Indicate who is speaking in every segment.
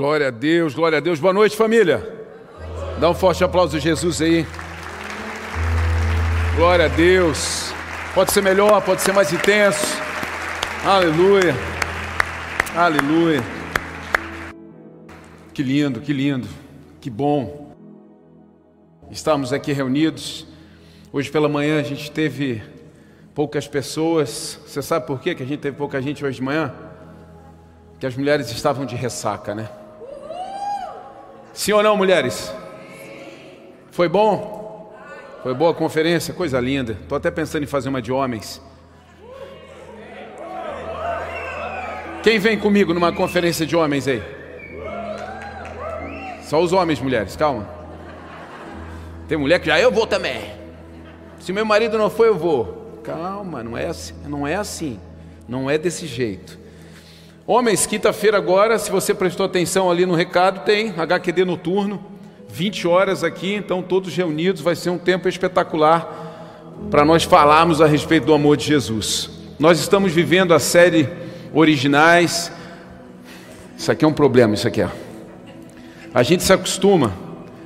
Speaker 1: Glória a Deus, glória a Deus. Boa noite, família. Dá um forte aplauso a Jesus aí. Glória a Deus. Pode ser melhor, pode ser mais intenso. Aleluia. Aleluia. Que lindo, que lindo. Que bom. Estamos aqui reunidos. Hoje pela manhã a gente teve poucas pessoas. Você sabe por quê que a gente teve pouca gente hoje de manhã? Que as mulheres estavam de ressaca, né? Sim ou não, mulheres? Foi bom? Foi boa a conferência? Coisa linda. Estou até pensando em fazer uma de homens. Quem vem comigo numa conferência de homens aí? Só os homens, mulheres, calma. Tem mulher que já eu vou também. Se meu marido não foi, eu vou. Calma, não é assim, não é assim. Não é desse jeito. Homens, quinta-feira agora, se você prestou atenção ali no recado, tem HQD noturno, 20 horas aqui, então todos reunidos, vai ser um tempo espetacular para nós falarmos a respeito do amor de Jesus. Nós estamos vivendo a série Originais. Isso aqui é um problema, isso aqui é. A gente se acostuma,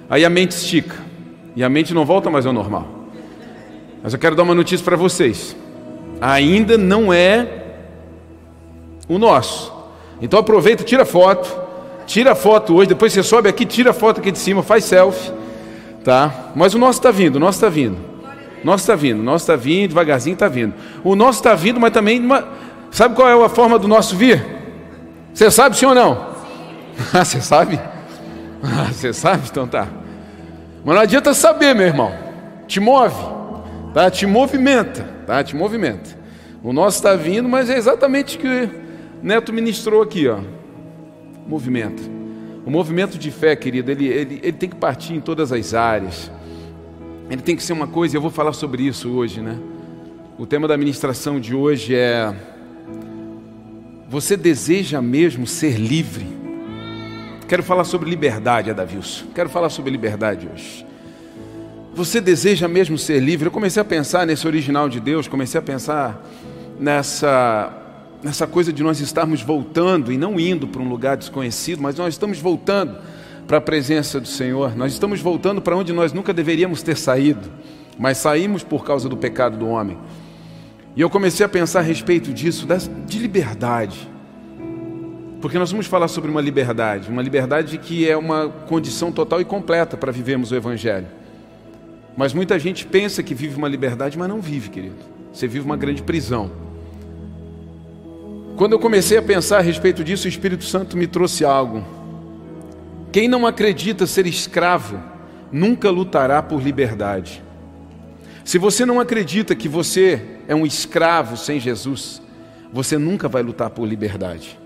Speaker 1: aí a mente estica, e a mente não volta mais ao normal. Mas eu quero dar uma notícia para vocês. Ainda não é o nosso. Então aproveita, tira foto, tira foto hoje, depois você sobe aqui, tira foto aqui de cima, faz selfie, tá? Mas o nosso está vindo, o nosso está vindo. O nosso está vindo, o nosso está vindo, devagarzinho está vindo. O nosso está vindo, mas também, uma... sabe qual é a forma do nosso vir? Você sabe sim ou não? Ah, você sabe? Ah, você sabe? Então tá. Mas não adianta saber, meu irmão. Te move, tá? Te movimenta, tá? Te movimenta. O nosso está vindo, mas é exatamente que Neto ministrou aqui, ó. Movimento. O movimento de fé, querido, ele, ele, ele tem que partir em todas as áreas. Ele tem que ser uma coisa, e eu vou falar sobre isso hoje, né? O tema da ministração de hoje é: Você deseja mesmo ser livre? Quero falar sobre liberdade, Adavilson. Quero falar sobre liberdade hoje. Você deseja mesmo ser livre? Eu comecei a pensar nesse original de Deus, comecei a pensar nessa nessa coisa de nós estarmos voltando e não indo para um lugar desconhecido, mas nós estamos voltando para a presença do Senhor, nós estamos voltando para onde nós nunca deveríamos ter saído, mas saímos por causa do pecado do homem. E eu comecei a pensar a respeito disso, de liberdade. Porque nós vamos falar sobre uma liberdade, uma liberdade que é uma condição total e completa para vivermos o Evangelho. Mas muita gente pensa que vive uma liberdade, mas não vive, querido. Você vive uma grande prisão. Quando eu comecei a pensar a respeito disso, o Espírito Santo me trouxe algo. Quem não acredita ser escravo nunca lutará por liberdade. Se você não acredita que você é um escravo sem Jesus, você nunca vai lutar por liberdade.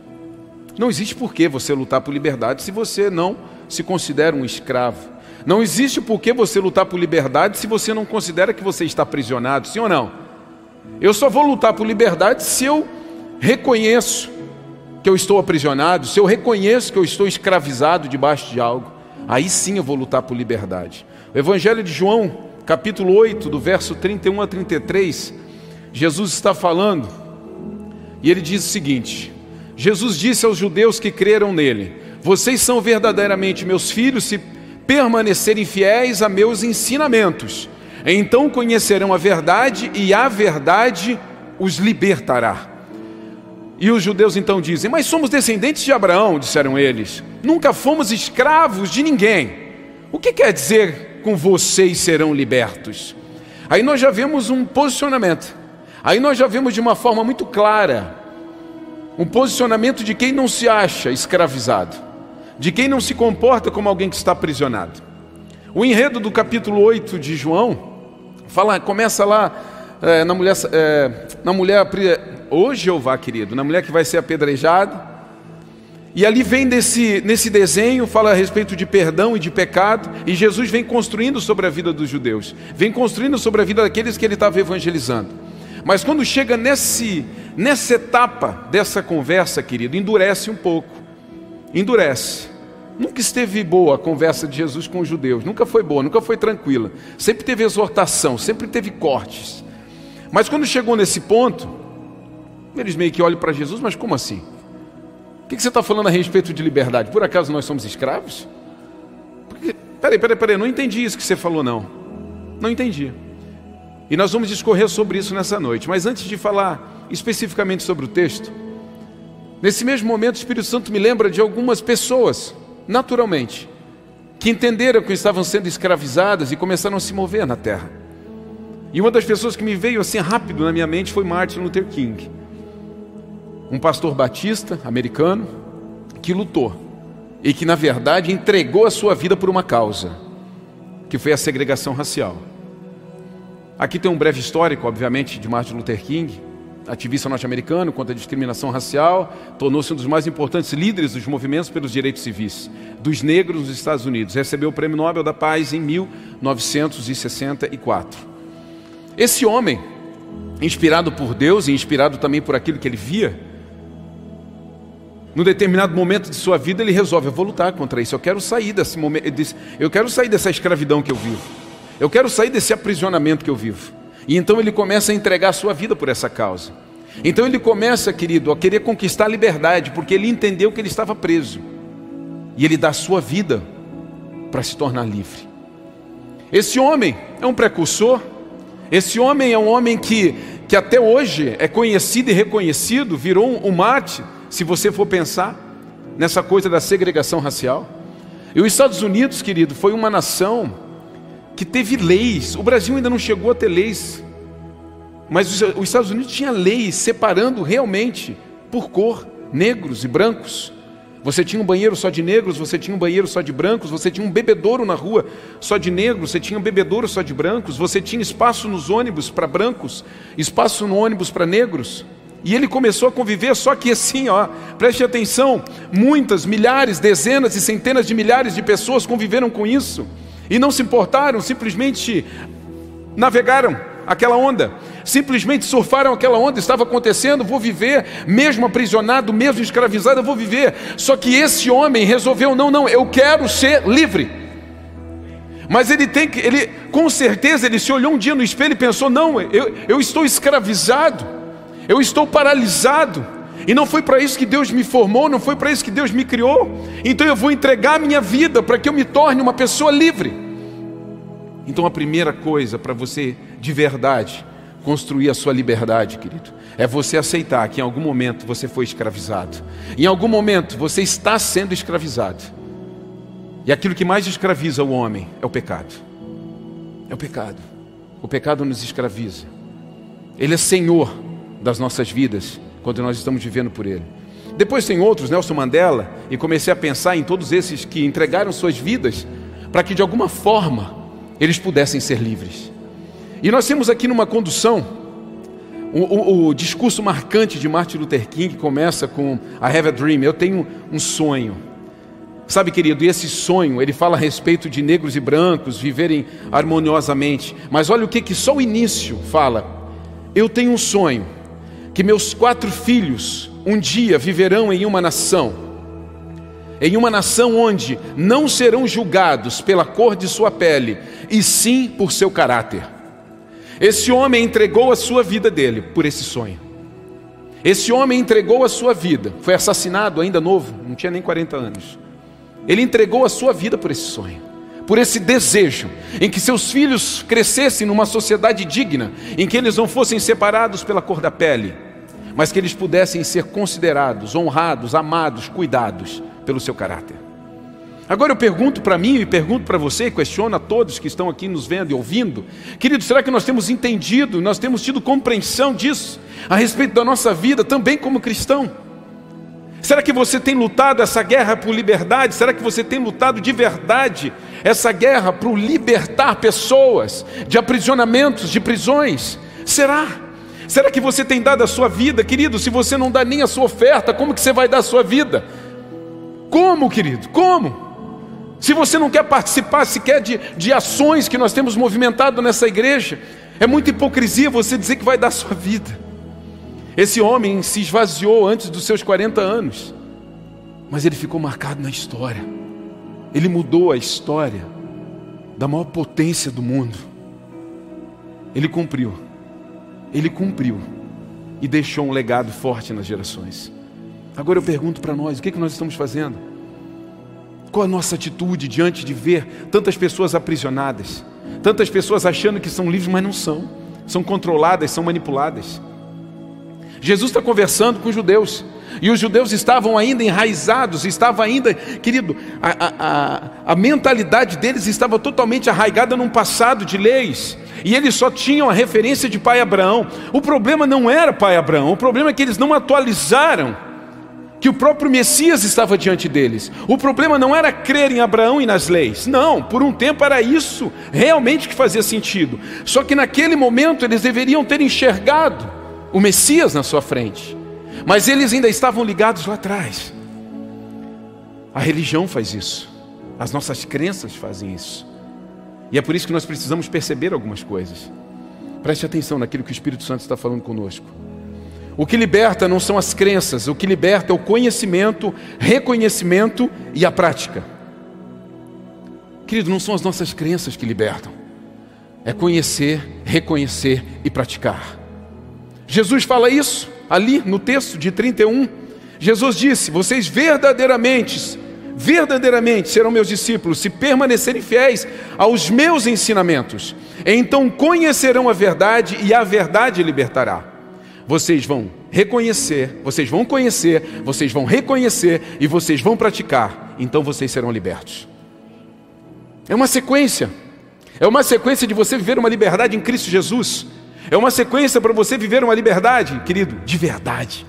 Speaker 1: Não existe por que você lutar por liberdade se você não se considera um escravo. Não existe por que você lutar por liberdade se você não considera que você está aprisionado, sim ou não? Eu só vou lutar por liberdade se eu reconheço que eu estou aprisionado, se eu reconheço que eu estou escravizado debaixo de algo, aí sim eu vou lutar por liberdade. O Evangelho de João, capítulo 8, do verso 31 a 33, Jesus está falando e ele diz o seguinte: Jesus disse aos judeus que creram nele: Vocês são verdadeiramente meus filhos se permanecerem fiéis a meus ensinamentos. Então conhecerão a verdade e a verdade os libertará. E os judeus então dizem: Mas somos descendentes de Abraão, disseram eles. Nunca fomos escravos de ninguém. O que quer dizer com vocês serão libertos? Aí nós já vemos um posicionamento. Aí nós já vemos de uma forma muito clara um posicionamento de quem não se acha escravizado, de quem não se comporta como alguém que está aprisionado. O enredo do capítulo 8 de João fala, começa lá é, na mulher, é, na mulher Ô Jeová querido, na mulher que vai ser apedrejada. E ali vem desse, nesse desenho, fala a respeito de perdão e de pecado, e Jesus vem construindo sobre a vida dos judeus, vem construindo sobre a vida daqueles que ele estava evangelizando. Mas quando chega nesse, nessa etapa dessa conversa, querido, endurece um pouco, endurece. Nunca esteve boa a conversa de Jesus com os judeus, nunca foi boa, nunca foi tranquila, sempre teve exortação, sempre teve cortes. Mas quando chegou nesse ponto, eles meio que olham para Jesus, mas como assim? O que você está falando a respeito de liberdade? Por acaso nós somos escravos? Porque, peraí, peraí, peraí, não entendi isso que você falou, não. Não entendi. E nós vamos discorrer sobre isso nessa noite. Mas antes de falar especificamente sobre o texto, nesse mesmo momento o Espírito Santo me lembra de algumas pessoas, naturalmente, que entenderam que estavam sendo escravizadas e começaram a se mover na terra. E uma das pessoas que me veio assim rápido na minha mente foi Martin Luther King um pastor batista americano que lutou e que, na verdade, entregou a sua vida por uma causa, que foi a segregação racial. Aqui tem um breve histórico, obviamente, de Martin Luther King, ativista norte-americano contra a discriminação racial, tornou-se um dos mais importantes líderes dos movimentos pelos direitos civis dos negros nos Estados Unidos. Recebeu o Prêmio Nobel da Paz em 1964. Esse homem, inspirado por Deus e inspirado também por aquilo que ele via, num determinado momento de sua vida, ele resolve: eu vou lutar contra isso. Eu quero sair desse momento, eu quero sair dessa escravidão que eu vivo. Eu quero sair desse aprisionamento que eu vivo. E então ele começa a entregar a sua vida por essa causa. Então ele começa, querido, a querer conquistar a liberdade, porque ele entendeu que ele estava preso. E ele dá a sua vida para se tornar livre. Esse homem é um precursor. Esse homem é um homem que, que até hoje é conhecido e reconhecido, virou um, um mate se você for pensar nessa coisa da segregação racial. E os Estados Unidos, querido, foi uma nação que teve leis. O Brasil ainda não chegou a ter leis, mas os Estados Unidos tinha leis separando realmente por cor negros e brancos. Você tinha um banheiro só de negros, você tinha um banheiro só de brancos, você tinha um bebedouro na rua só de negros, você tinha um bebedouro só de brancos, você tinha espaço nos ônibus para brancos, espaço no ônibus para negros. E ele começou a conviver, só que assim, ó, preste atenção, muitas, milhares, dezenas e centenas de milhares de pessoas conviveram com isso e não se importaram, simplesmente navegaram aquela onda, simplesmente surfaram aquela onda, estava acontecendo, vou viver, mesmo aprisionado, mesmo escravizado, eu vou viver. Só que esse homem resolveu, não, não, eu quero ser livre. Mas ele tem que, ele, com certeza, ele se olhou um dia no espelho e pensou: não, eu, eu estou escravizado. Eu estou paralisado. E não foi para isso que Deus me formou, não foi para isso que Deus me criou. Então eu vou entregar a minha vida para que eu me torne uma pessoa livre. Então a primeira coisa para você de verdade construir a sua liberdade, querido, é você aceitar que em algum momento você foi escravizado. Em algum momento você está sendo escravizado. E aquilo que mais escraviza o homem é o pecado. É o pecado. O pecado nos escraviza. Ele é senhor das nossas vidas quando nós estamos vivendo por Ele. Depois tem outros, Nelson Mandela, e comecei a pensar em todos esses que entregaram suas vidas para que de alguma forma eles pudessem ser livres. E nós temos aqui numa condução o, o, o discurso marcante de Martin Luther King começa com I have a dream, eu tenho um sonho. Sabe, querido, e esse sonho, ele fala a respeito de negros e brancos viverem harmoniosamente. Mas olha o que que só o início fala. Eu tenho um sonho que meus quatro filhos um dia viverão em uma nação, em uma nação onde não serão julgados pela cor de sua pele, e sim por seu caráter. Esse homem entregou a sua vida dele por esse sonho. Esse homem entregou a sua vida, foi assassinado ainda novo, não tinha nem 40 anos. Ele entregou a sua vida por esse sonho por esse desejo, em que seus filhos crescessem numa sociedade digna, em que eles não fossem separados pela cor da pele, mas que eles pudessem ser considerados, honrados, amados, cuidados pelo seu caráter. Agora eu pergunto para mim e pergunto para você, e questiono a todos que estão aqui nos vendo e ouvindo, querido, será que nós temos entendido, nós temos tido compreensão disso a respeito da nossa vida também como cristão? Será que você tem lutado essa guerra por liberdade? Será que você tem lutado de verdade essa guerra para libertar pessoas de aprisionamentos, de prisões? Será? Será que você tem dado a sua vida, querido? Se você não dá nem a sua oferta, como que você vai dar a sua vida? Como, querido? Como? Se você não quer participar sequer de, de ações que nós temos movimentado nessa igreja, é muita hipocrisia você dizer que vai dar a sua vida. Esse homem se esvaziou antes dos seus 40 anos, mas ele ficou marcado na história. Ele mudou a história da maior potência do mundo. Ele cumpriu ele cumpriu e deixou um legado forte nas gerações. Agora eu pergunto para nós: o que, é que nós estamos fazendo? Qual a nossa atitude diante de ver tantas pessoas aprisionadas, tantas pessoas achando que são livres, mas não são, são controladas, são manipuladas? Jesus está conversando com os judeus, e os judeus estavam ainda enraizados, estava ainda, querido, a, a, a, a mentalidade deles estava totalmente arraigada num passado de leis, e eles só tinham a referência de pai Abraão. O problema não era pai Abraão, o problema é que eles não atualizaram que o próprio Messias estava diante deles. O problema não era crer em Abraão e nas leis. Não, por um tempo era isso realmente que fazia sentido. Só que naquele momento eles deveriam ter enxergado o Messias na sua frente. Mas eles ainda estavam ligados lá atrás. A religião faz isso. As nossas crenças fazem isso. E é por isso que nós precisamos perceber algumas coisas. Preste atenção naquilo que o Espírito Santo está falando conosco. O que liberta não são as crenças, o que liberta é o conhecimento, reconhecimento e a prática. Querido, não são as nossas crenças que libertam, é conhecer, reconhecer e praticar. Jesus fala isso ali no texto de 31. Jesus disse: Vocês verdadeiramente, verdadeiramente serão meus discípulos se permanecerem fiéis aos meus ensinamentos. Então conhecerão a verdade e a verdade libertará. Vocês vão reconhecer, vocês vão conhecer, vocês vão reconhecer e vocês vão praticar. Então vocês serão libertos. É uma sequência. É uma sequência de você viver uma liberdade em Cristo Jesus. É uma sequência para você viver uma liberdade, querido, de verdade.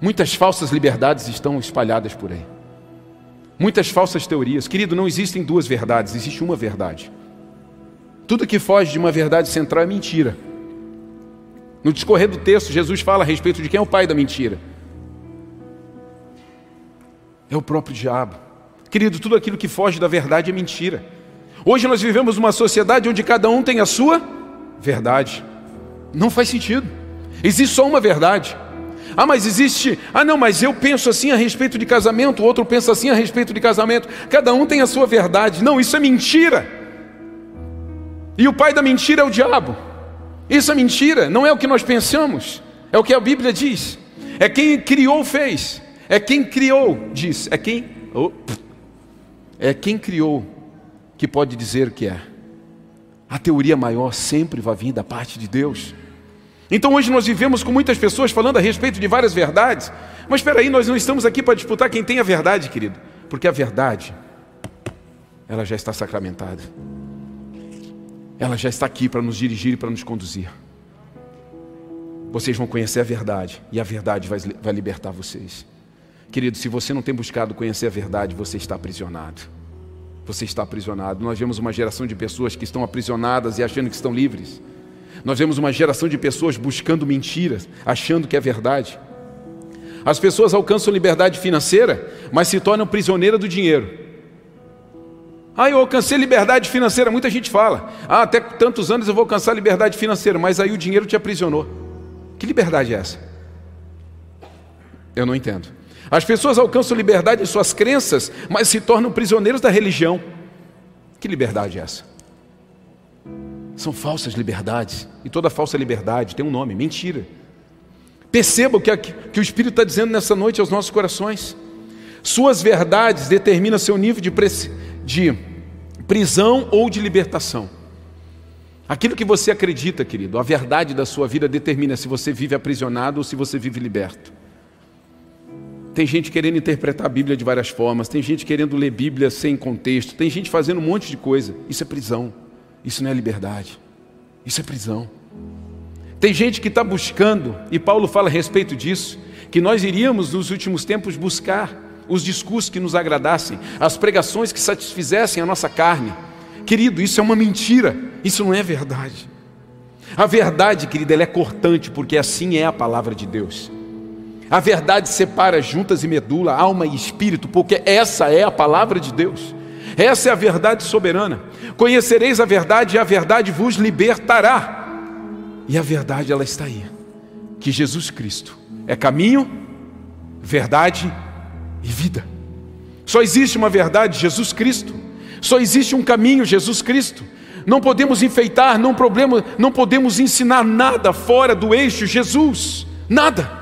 Speaker 1: Muitas falsas liberdades estão espalhadas por aí. Muitas falsas teorias. Querido, não existem duas verdades, existe uma verdade. Tudo que foge de uma verdade central é mentira. No discorrer do texto, Jesus fala a respeito de quem é o pai da mentira. É o próprio diabo. Querido, tudo aquilo que foge da verdade é mentira. Hoje nós vivemos uma sociedade onde cada um tem a sua verdade. Não faz sentido. Existe só uma verdade. Ah, mas existe. Ah, não, mas eu penso assim a respeito de casamento, o outro pensa assim a respeito de casamento. Cada um tem a sua verdade. Não, isso é mentira. E o pai da mentira é o diabo. Isso é mentira, não é o que nós pensamos, é o que a Bíblia diz. É quem criou, fez. É quem criou, diz. É quem. Oh, é quem criou que pode dizer que é. A teoria maior sempre vai vir da parte de Deus. Então hoje nós vivemos com muitas pessoas falando a respeito de várias verdades. Mas espera aí, nós não estamos aqui para disputar quem tem a verdade, querido. Porque a verdade, ela já está sacramentada ela já está aqui para nos dirigir e para nos conduzir. Vocês vão conhecer a verdade e a verdade vai, vai libertar vocês. Querido, se você não tem buscado conhecer a verdade, você está aprisionado. Você está aprisionado. Nós vemos uma geração de pessoas que estão aprisionadas e achando que estão livres. Nós vemos uma geração de pessoas buscando mentiras, achando que é verdade. As pessoas alcançam liberdade financeira, mas se tornam prisioneiras do dinheiro. Ah, eu alcancei liberdade financeira. Muita gente fala. Ah, até tantos anos eu vou alcançar liberdade financeira, mas aí o dinheiro te aprisionou. Que liberdade é essa? Eu não entendo. As pessoas alcançam liberdade em suas crenças, mas se tornam prisioneiros da religião. Que liberdade é essa? São falsas liberdades. E toda falsa liberdade tem um nome: mentira. Perceba o que, que o Espírito está dizendo nessa noite aos nossos corações. Suas verdades determinam seu nível de, de prisão ou de libertação. Aquilo que você acredita, querido, a verdade da sua vida determina se você vive aprisionado ou se você vive liberto. Tem gente querendo interpretar a Bíblia de várias formas, tem gente querendo ler Bíblia sem contexto, tem gente fazendo um monte de coisa. Isso é prisão, isso não é liberdade, isso é prisão. Tem gente que está buscando, e Paulo fala a respeito disso, que nós iríamos nos últimos tempos buscar os discursos que nos agradassem, as pregações que satisfizessem a nossa carne. Querido, isso é uma mentira, isso não é verdade. A verdade, querido, ela é cortante, porque assim é a palavra de Deus. A verdade separa juntas e medula, alma e espírito, porque essa é a palavra de Deus. Essa é a verdade soberana. Conhecereis a verdade e a verdade vos libertará. E a verdade ela está aí, que Jesus Cristo é caminho, verdade e vida. Só existe uma verdade, Jesus Cristo. Só existe um caminho, Jesus Cristo. Não podemos enfeitar, não, problema, não podemos ensinar nada fora do eixo Jesus. Nada.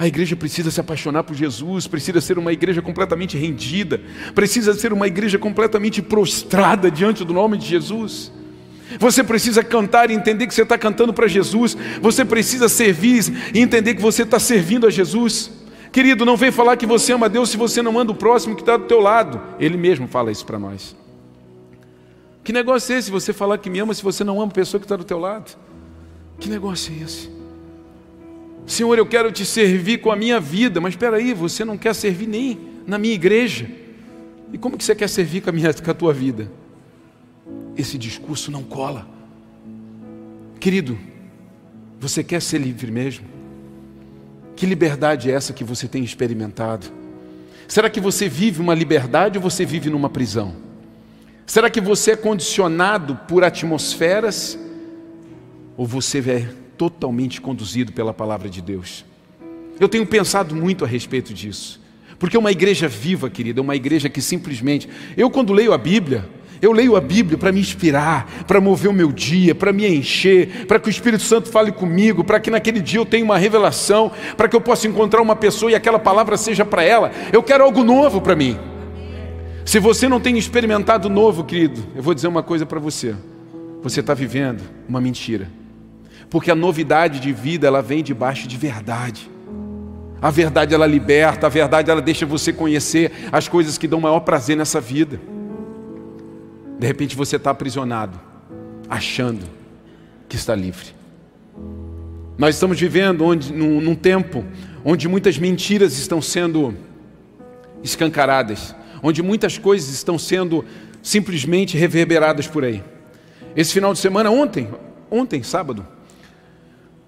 Speaker 1: A igreja precisa se apaixonar por Jesus, precisa ser uma igreja completamente rendida, precisa ser uma igreja completamente prostrada diante do nome de Jesus. Você precisa cantar e entender que você está cantando para Jesus. Você precisa servir e entender que você está servindo a Jesus. Querido, não vem falar que você ama Deus se você não ama o próximo que está do teu lado. Ele mesmo fala isso para nós. Que negócio é esse você falar que me ama se você não ama a pessoa que está do teu lado? Que negócio é esse? Senhor, eu quero te servir com a minha vida, mas espera aí, você não quer servir nem na minha igreja. E como que você quer servir com a, minha, com a tua vida? esse discurso não cola. Querido, você quer ser livre mesmo? Que liberdade é essa que você tem experimentado? Será que você vive uma liberdade ou você vive numa prisão? Será que você é condicionado por atmosferas ou você é totalmente conduzido pela palavra de Deus? Eu tenho pensado muito a respeito disso. Porque uma igreja viva, querida, é uma igreja que simplesmente. Eu, quando leio a Bíblia, eu leio a Bíblia para me inspirar, para mover o meu dia, para me encher, para que o Espírito Santo fale comigo, para que naquele dia eu tenha uma revelação, para que eu possa encontrar uma pessoa e aquela palavra seja para ela. Eu quero algo novo para mim. Se você não tem experimentado novo, querido, eu vou dizer uma coisa para você. Você está vivendo uma mentira. Porque a novidade de vida, ela vem debaixo de verdade. A verdade ela liberta, a verdade ela deixa você conhecer as coisas que dão maior prazer nessa vida. De repente você está aprisionado, achando que está livre. Nós estamos vivendo onde, num, num tempo onde muitas mentiras estão sendo escancaradas, onde muitas coisas estão sendo simplesmente reverberadas por aí. Esse final de semana, ontem, ontem, sábado,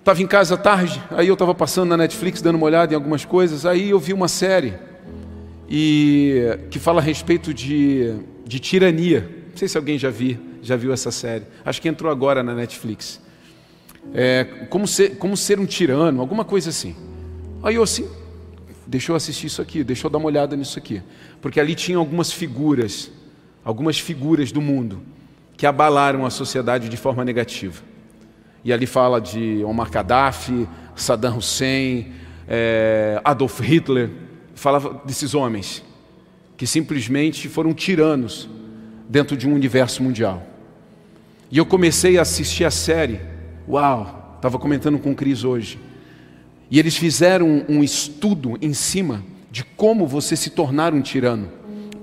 Speaker 1: estava em casa tarde, aí eu estava passando na Netflix dando uma olhada em algumas coisas, aí eu vi uma série e que fala a respeito de, de tirania. Não sei se alguém já, vi, já viu essa série. Acho que entrou agora na Netflix. É, como, ser, como ser um tirano, alguma coisa assim. Aí eu assim, deixa eu assistir isso aqui, deixa eu dar uma olhada nisso aqui. Porque ali tinha algumas figuras, algumas figuras do mundo que abalaram a sociedade de forma negativa. E ali fala de Omar Gaddafi, Saddam Hussein, é, Adolf Hitler, falava desses homens que simplesmente foram tiranos dentro de um universo mundial. E eu comecei a assistir a série. Uau, estava comentando com o Cris hoje. E eles fizeram um estudo em cima de como você se tornar um tirano,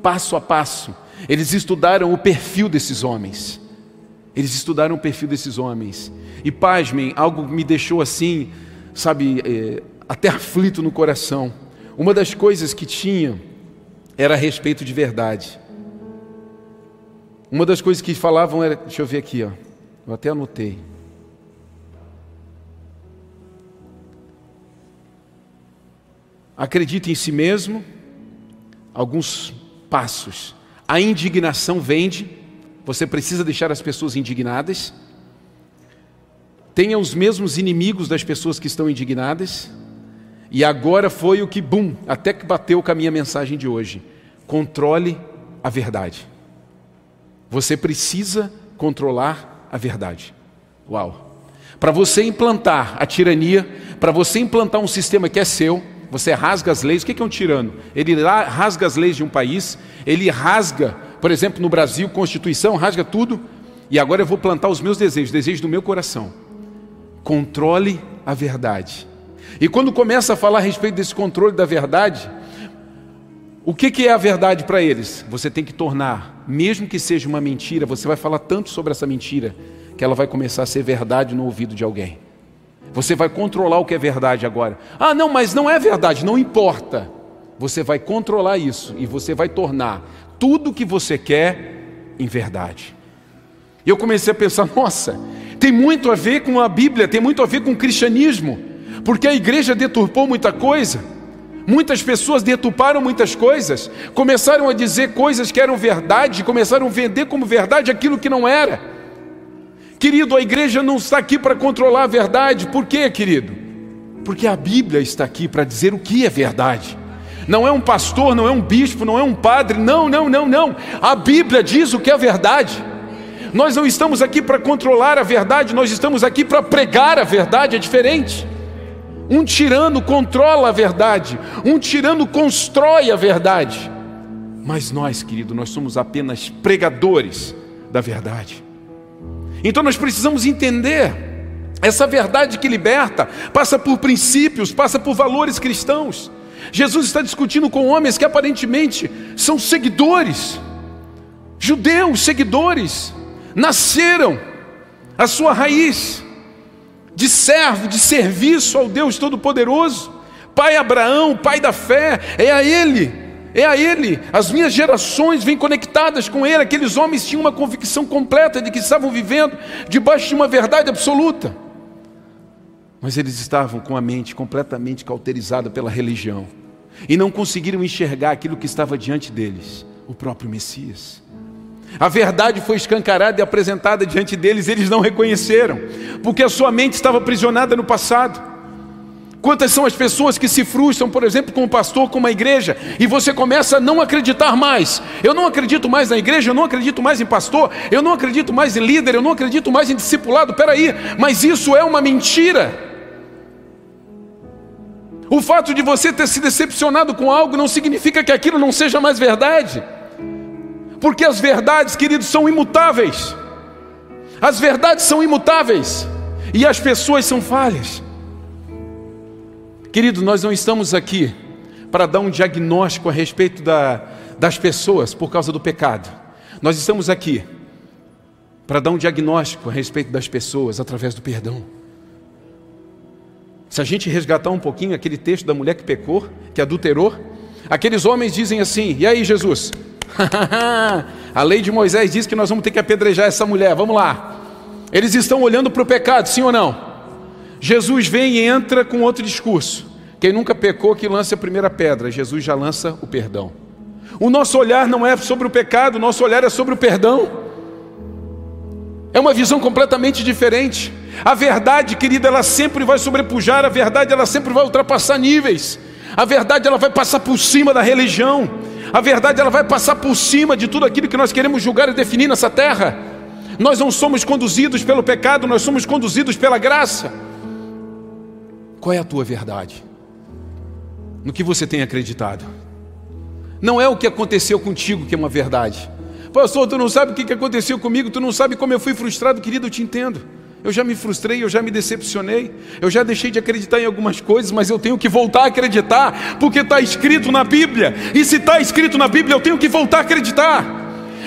Speaker 1: passo a passo. Eles estudaram o perfil desses homens. Eles estudaram o perfil desses homens. E pasmem, algo me deixou assim, sabe, é, até aflito no coração. Uma das coisas que tinha era a respeito de verdade. Uma das coisas que falavam era, deixa eu ver aqui, ó, eu até anotei. Acredite em si mesmo, alguns passos. A indignação vende, você precisa deixar as pessoas indignadas. Tenha os mesmos inimigos das pessoas que estão indignadas. E agora foi o que, bum, até que bateu com a minha mensagem de hoje. Controle a verdade. Você precisa controlar a verdade. Uau! Para você implantar a tirania, para você implantar um sistema que é seu, você rasga as leis. O que é um tirano? Ele rasga as leis de um país, ele rasga, por exemplo, no Brasil, Constituição, rasga tudo, e agora eu vou plantar os meus desejos, desejos do meu coração. Controle a verdade. E quando começa a falar a respeito desse controle da verdade, o que, que é a verdade para eles? Você tem que tornar, mesmo que seja uma mentira, você vai falar tanto sobre essa mentira que ela vai começar a ser verdade no ouvido de alguém. Você vai controlar o que é verdade agora. Ah, não, mas não é verdade, não importa. Você vai controlar isso e você vai tornar tudo o que você quer em verdade. E eu comecei a pensar: nossa, tem muito a ver com a Bíblia, tem muito a ver com o cristianismo, porque a igreja deturpou muita coisa. Muitas pessoas deturparam muitas coisas, começaram a dizer coisas que eram verdade, começaram a vender como verdade aquilo que não era. Querido, a igreja não está aqui para controlar a verdade, por quê, querido? Porque a Bíblia está aqui para dizer o que é verdade. Não é um pastor, não é um bispo, não é um padre, não, não, não, não. A Bíblia diz o que é verdade. Nós não estamos aqui para controlar a verdade, nós estamos aqui para pregar a verdade, é diferente. Um tirano controla a verdade, um tirano constrói a verdade. Mas nós, querido, nós somos apenas pregadores da verdade. Então nós precisamos entender essa verdade que liberta, passa por princípios, passa por valores cristãos. Jesus está discutindo com homens que aparentemente são seguidores, judeus, seguidores, nasceram, a sua raiz de servo, de serviço ao Deus Todo-Poderoso, Pai Abraão, Pai da fé, é a Ele, é a Ele, as minhas gerações vêm conectadas com Ele, aqueles homens tinham uma convicção completa de que estavam vivendo debaixo de uma verdade absoluta, mas eles estavam com a mente completamente cauterizada pela religião e não conseguiram enxergar aquilo que estava diante deles, o próprio Messias. A verdade foi escancarada e apresentada diante deles, eles não reconheceram, porque a sua mente estava aprisionada no passado. Quantas são as pessoas que se frustram, por exemplo, com um pastor, com uma igreja, e você começa a não acreditar mais. Eu não acredito mais na igreja, eu não acredito mais em pastor, eu não acredito mais em líder, eu não acredito mais em discipulado. Peraí, mas isso é uma mentira. O fato de você ter se decepcionado com algo não significa que aquilo não seja mais verdade. Porque as verdades, queridos, são imutáveis. As verdades são imutáveis. E as pessoas são falhas. Querido, nós não estamos aqui para dar um diagnóstico a respeito da, das pessoas por causa do pecado. Nós estamos aqui para dar um diagnóstico a respeito das pessoas através do perdão. Se a gente resgatar um pouquinho aquele texto da mulher que pecou, que adulterou, aqueles homens dizem assim: E aí, Jesus? a lei de Moisés diz que nós vamos ter que apedrejar essa mulher, vamos lá. Eles estão olhando para o pecado, sim ou não? Jesus vem e entra com outro discurso. Quem nunca pecou, que lance a primeira pedra. Jesus já lança o perdão. O nosso olhar não é sobre o pecado, o nosso olhar é sobre o perdão. É uma visão completamente diferente. A verdade, querida, ela sempre vai sobrepujar, a verdade ela sempre vai ultrapassar níveis. A verdade ela vai passar por cima da religião. A verdade ela vai passar por cima de tudo aquilo que nós queremos julgar e definir nessa terra. Nós não somos conduzidos pelo pecado, nós somos conduzidos pela graça. Qual é a tua verdade? No que você tem acreditado? Não é o que aconteceu contigo que é uma verdade. Pastor, tu não sabe o que aconteceu comigo, tu não sabe como eu fui frustrado, querido, eu te entendo. Eu já me frustrei, eu já me decepcionei, eu já deixei de acreditar em algumas coisas, mas eu tenho que voltar a acreditar, porque está escrito na Bíblia, e se está escrito na Bíblia, eu tenho que voltar a acreditar.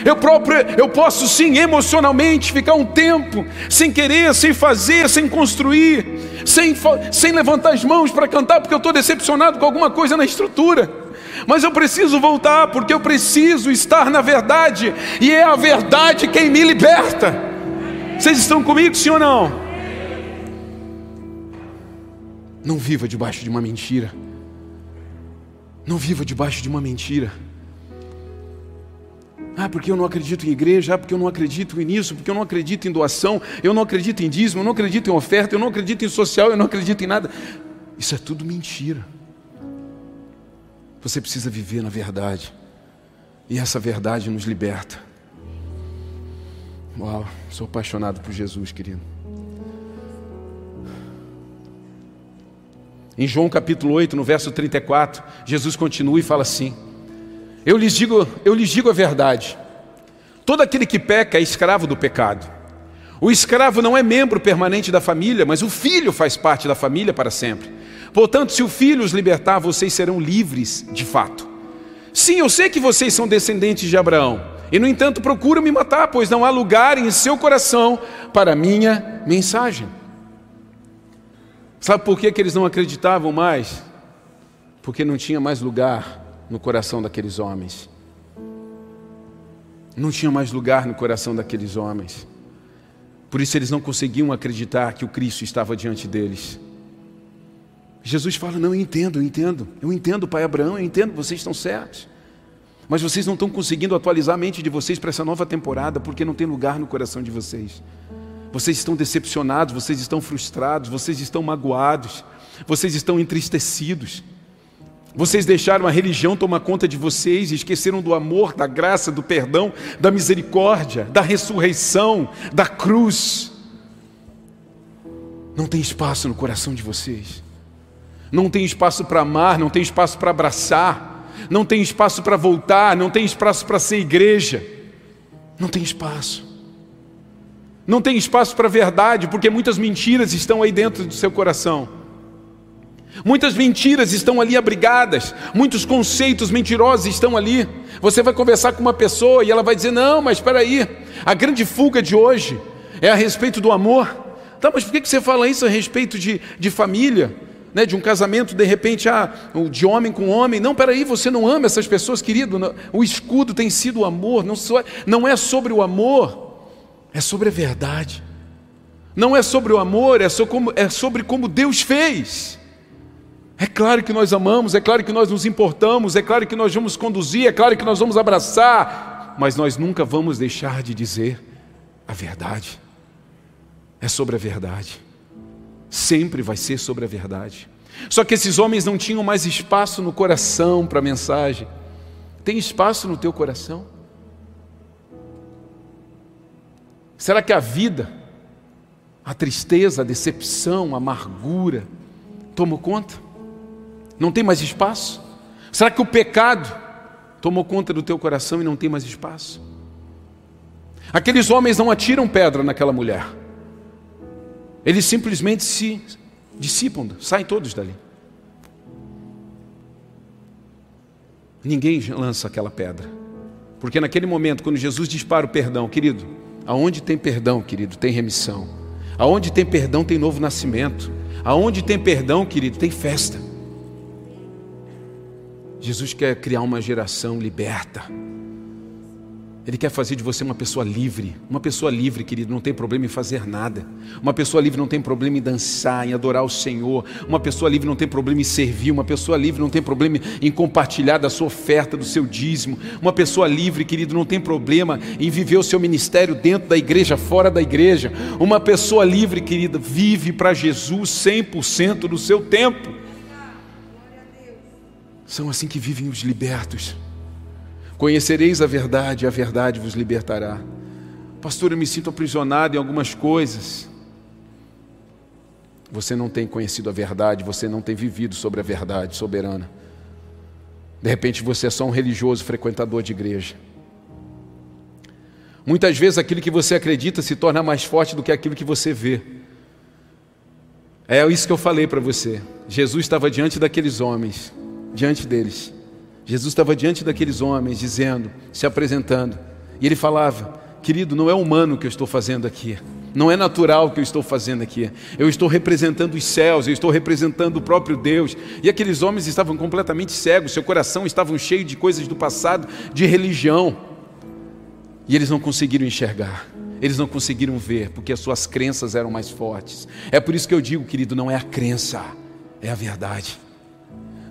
Speaker 1: Eu próprio, eu posso sim emocionalmente ficar um tempo sem querer, sem fazer, sem construir, sem, sem levantar as mãos para cantar, porque eu estou decepcionado com alguma coisa na estrutura. Mas eu preciso voltar, porque eu preciso estar na verdade, e é a verdade quem me liberta. Vocês estão comigo, sim ou não? Não viva debaixo de uma mentira. Não viva debaixo de uma mentira. Ah, porque eu não acredito em igreja, ah, porque eu não acredito nisso, porque eu não acredito em doação, eu não acredito em dízimo, eu não acredito em oferta, eu não acredito em social, eu não acredito em nada. Isso é tudo mentira. Você precisa viver na verdade. E essa verdade nos liberta. Uau, sou apaixonado por Jesus, querido. Em João capítulo 8, no verso 34, Jesus continua e fala assim: Eu lhes digo, eu lhes digo a verdade. Todo aquele que peca é escravo do pecado. O escravo não é membro permanente da família, mas o filho faz parte da família para sempre. Portanto, se o filho os libertar, vocês serão livres de fato. Sim, eu sei que vocês são descendentes de Abraão. E no entanto procuram me matar, pois não há lugar em seu coração para a minha mensagem. Sabe por que, que eles não acreditavam mais? Porque não tinha mais lugar no coração daqueles homens. Não tinha mais lugar no coração daqueles homens. Por isso eles não conseguiam acreditar que o Cristo estava diante deles. Jesus fala: Não, eu entendo, eu entendo, eu entendo, Pai Abraão, eu entendo, vocês estão certos. Mas vocês não estão conseguindo atualizar a mente de vocês para essa nova temporada porque não tem lugar no coração de vocês. Vocês estão decepcionados, vocês estão frustrados, vocês estão magoados, vocês estão entristecidos. Vocês deixaram a religião tomar conta de vocês e esqueceram do amor, da graça, do perdão, da misericórdia, da ressurreição, da cruz. Não tem espaço no coração de vocês. Não tem espaço para amar, não tem espaço para abraçar, não tem espaço para voltar, não tem espaço para ser igreja. Não tem espaço. Não tem espaço para verdade, porque muitas mentiras estão aí dentro do seu coração. Muitas mentiras estão ali abrigadas, muitos conceitos mentirosos estão ali. Você vai conversar com uma pessoa e ela vai dizer: Não, mas espera aí, a grande fuga de hoje é a respeito do amor. Tá, mas por que você fala isso a respeito de, de família? Né, de um casamento, de repente, ah, de homem com homem. Não, peraí, você não ama essas pessoas, querido. O escudo tem sido o amor. Não, só, não é sobre o amor, é sobre a verdade. Não é sobre o amor, é como, é sobre como Deus fez. É claro que nós amamos, é claro que nós nos importamos, é claro que nós vamos conduzir, é claro que nós vamos abraçar, mas nós nunca vamos deixar de dizer a verdade. É sobre a verdade. Sempre vai ser sobre a verdade. Só que esses homens não tinham mais espaço no coração para a mensagem. Tem espaço no teu coração? Será que a vida, a tristeza, a decepção, a amargura tomou conta? Não tem mais espaço? Será que o pecado tomou conta do teu coração e não tem mais espaço? Aqueles homens não atiram pedra naquela mulher. Eles simplesmente se dissipam, saem todos dali. Ninguém lança aquela pedra. Porque naquele momento, quando Jesus dispara o perdão, querido, aonde tem perdão, querido, tem remissão. Aonde tem perdão, tem novo nascimento. Aonde tem perdão, querido, tem festa. Jesus quer criar uma geração liberta. Ele quer fazer de você uma pessoa livre. Uma pessoa livre, querido, não tem problema em fazer nada. Uma pessoa livre não tem problema em dançar, em adorar o Senhor. Uma pessoa livre não tem problema em servir. Uma pessoa livre não tem problema em compartilhar da sua oferta, do seu dízimo. Uma pessoa livre, querido, não tem problema em viver o seu ministério dentro da igreja, fora da igreja. Uma pessoa livre, querida, vive para Jesus 100% do seu tempo. São assim que vivem os libertos. Conhecereis a verdade, e a verdade vos libertará. Pastor, eu me sinto aprisionado em algumas coisas. Você não tem conhecido a verdade, você não tem vivido sobre a verdade soberana. De repente você é só um religioso frequentador de igreja. Muitas vezes aquilo que você acredita se torna mais forte do que aquilo que você vê. É isso que eu falei para você. Jesus estava diante daqueles homens diante deles. Jesus estava diante daqueles homens, dizendo, se apresentando, e ele falava: Querido, não é humano o que eu estou fazendo aqui, não é natural o que eu estou fazendo aqui, eu estou representando os céus, eu estou representando o próprio Deus. E aqueles homens estavam completamente cegos, seu coração estava cheio de coisas do passado, de religião, e eles não conseguiram enxergar. Eles não conseguiram ver, porque as suas crenças eram mais fortes. É por isso que eu digo, querido, não é a crença, é a verdade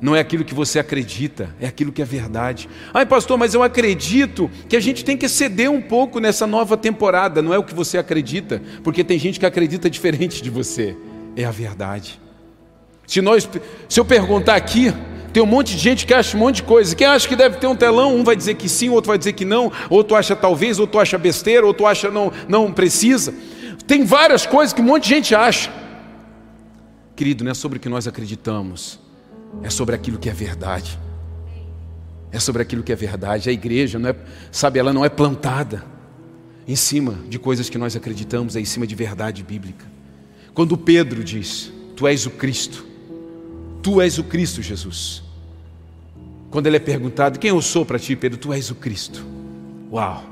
Speaker 1: não é aquilo que você acredita, é aquilo que é verdade. Ai, pastor, mas eu acredito que a gente tem que ceder um pouco nessa nova temporada, não é o que você acredita, porque tem gente que acredita diferente de você, é a verdade. Se, nós, se eu perguntar aqui, tem um monte de gente que acha um monte de coisa. Quem acha que deve ter um telão, um vai dizer que sim, outro vai dizer que não, outro acha talvez, outro acha besteira, outro acha não, não precisa. Tem várias coisas que um monte de gente acha. Querido, não é sobre o que nós acreditamos, é sobre aquilo que é verdade. É sobre aquilo que é verdade. A igreja, não é, sabe, ela não é plantada em cima de coisas que nós acreditamos, é em cima de verdade bíblica. Quando Pedro diz: Tu és o Cristo, Tu és o Cristo, Jesus. Quando ele é perguntado: Quem eu sou para ti, Pedro? Tu és o Cristo. Uau!